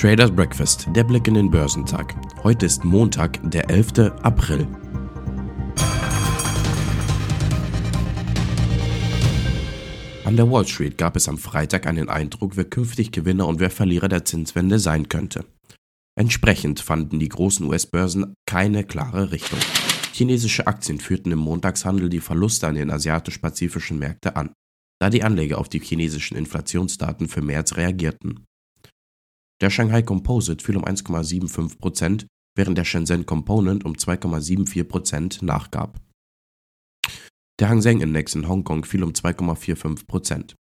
Traders Breakfast, der Blick in den Börsentag. Heute ist Montag, der 11. April. An der Wall Street gab es am Freitag einen Eindruck, wer künftig Gewinner und wer Verlierer der Zinswende sein könnte. Entsprechend fanden die großen US-Börsen keine klare Richtung. Chinesische Aktien führten im Montagshandel die Verluste an den asiatisch-pazifischen Märkten an, da die Anleger auf die chinesischen Inflationsdaten für März reagierten. Der Shanghai Composite fiel um 1,75%, während der Shenzhen Component um 2,74% nachgab. Der Hang Seng Index in Hongkong fiel um 2,45%.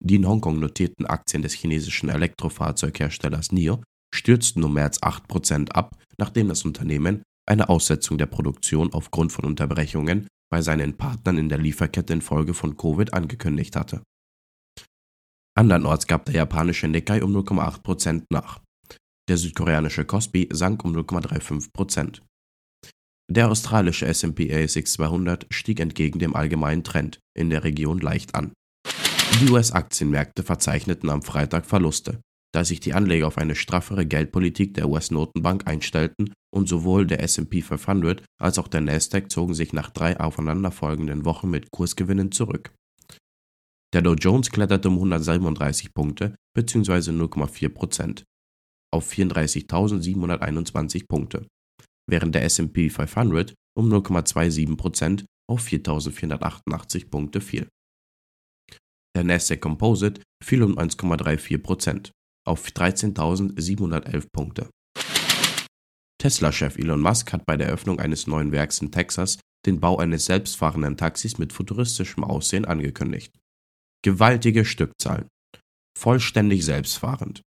Die in Hongkong notierten Aktien des chinesischen Elektrofahrzeugherstellers NIO stürzten um März 8% ab, nachdem das Unternehmen eine Aussetzung der Produktion aufgrund von Unterbrechungen bei seinen Partnern in der Lieferkette infolge von Covid angekündigt hatte. Andernorts gab der japanische Nikkei um 0,8% nach. Der südkoreanische Kospi sank um 0,35%. Der australische S&P ASX 200 stieg entgegen dem allgemeinen Trend in der Region leicht an. Die US-Aktienmärkte verzeichneten am Freitag Verluste, da sich die Anleger auf eine straffere Geldpolitik der US-Notenbank einstellten und sowohl der S&P 500 als auch der Nasdaq zogen sich nach drei aufeinanderfolgenden Wochen mit Kursgewinnen zurück. Der Dow Jones kletterte um 137 Punkte bzw. 0,4% auf 34.721 Punkte, während der S&P 500 um 0,27% auf 4.488 Punkte fiel. Der Nasdaq Composite fiel um 1,34% auf 13.711 Punkte. Tesla-Chef Elon Musk hat bei der Eröffnung eines neuen Werks in Texas den Bau eines selbstfahrenden Taxis mit futuristischem Aussehen angekündigt. Gewaltige Stückzahlen. Vollständig selbstfahrend.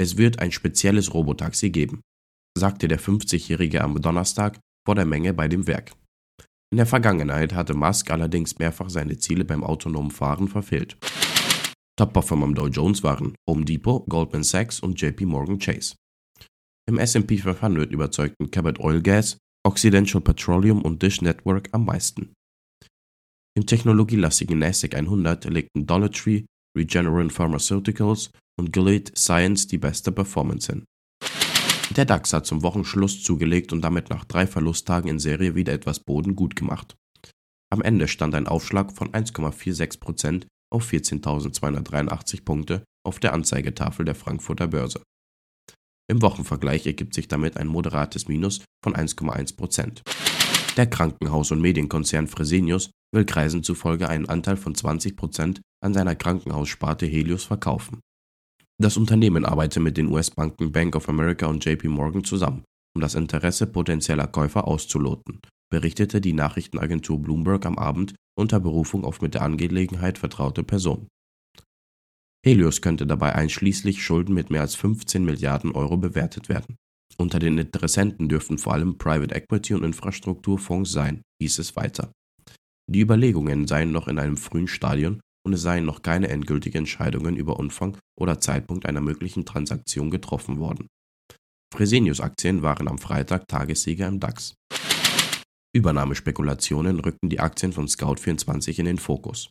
Es wird ein spezielles Robotaxi geben, sagte der 50-Jährige am Donnerstag vor der Menge bei dem Werk. In der Vergangenheit hatte Musk allerdings mehrfach seine Ziele beim autonomen Fahren verfehlt. Top-Performer am Dow Jones waren Home Depot, Goldman Sachs und JP Morgan Chase. Im S&P 500 überzeugten Cabot Oil Gas, Occidental Petroleum und Dish Network am meisten. Im technologielastigen NASDAQ 100 legten Dollar Tree, Regeneron Pharmaceuticals und Gilead Science die beste Performance hin. Der DAX hat zum Wochenschluss zugelegt und damit nach drei Verlusttagen in Serie wieder etwas Boden gut gemacht. Am Ende stand ein Aufschlag von 1,46% auf 14.283 Punkte auf der Anzeigetafel der Frankfurter Börse. Im Wochenvergleich ergibt sich damit ein moderates Minus von 1,1%. Der Krankenhaus- und Medienkonzern Fresenius will Kreisen zufolge einen Anteil von 20 Prozent an seiner Krankenhaussparte Helios verkaufen. Das Unternehmen arbeite mit den US-Banken Bank of America und JP Morgan zusammen, um das Interesse potenzieller Käufer auszuloten, berichtete die Nachrichtenagentur Bloomberg am Abend unter Berufung auf mit der Angelegenheit vertraute Personen. Helios könnte dabei einschließlich Schulden mit mehr als 15 Milliarden Euro bewertet werden. Unter den Interessenten dürften vor allem Private Equity und Infrastrukturfonds sein, hieß es weiter. Die Überlegungen seien noch in einem frühen Stadion und es seien noch keine endgültigen Entscheidungen über Umfang oder Zeitpunkt einer möglichen Transaktion getroffen worden. Fresenius-Aktien waren am Freitag Tagessieger im DAX. Übernahmespekulationen rückten die Aktien von Scout24 in den Fokus.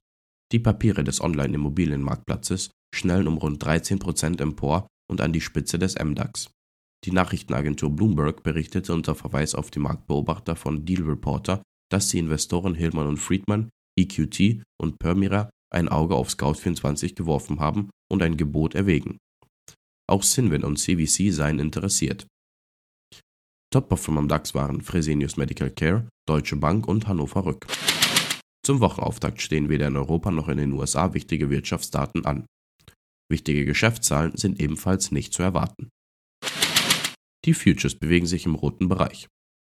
Die Papiere des Online-Immobilienmarktplatzes schnellen um rund 13% empor und an die Spitze des MDAX. Die Nachrichtenagentur Bloomberg berichtete unter Verweis auf die Marktbeobachter von Deal Reporter, dass die Investoren Hillman und Friedman, EQT und Permira ein Auge auf Scout24 geworfen haben und ein Gebot erwägen. Auch Sinwin und CVC seien interessiert. Top-Performer am DAX waren Fresenius Medical Care, Deutsche Bank und Hannover Rück. Zum Wochenauftakt stehen weder in Europa noch in den USA wichtige Wirtschaftsdaten an. Wichtige Geschäftszahlen sind ebenfalls nicht zu erwarten. Die Futures bewegen sich im roten Bereich.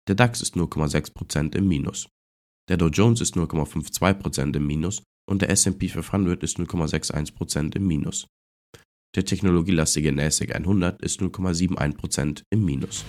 Der DAX ist 0,6% im Minus. Der Dow Jones ist 0,52% im Minus und der S&P 500 ist 0,61% im Minus. Der technologielastige NASDAQ 100 ist 0,71% im Minus.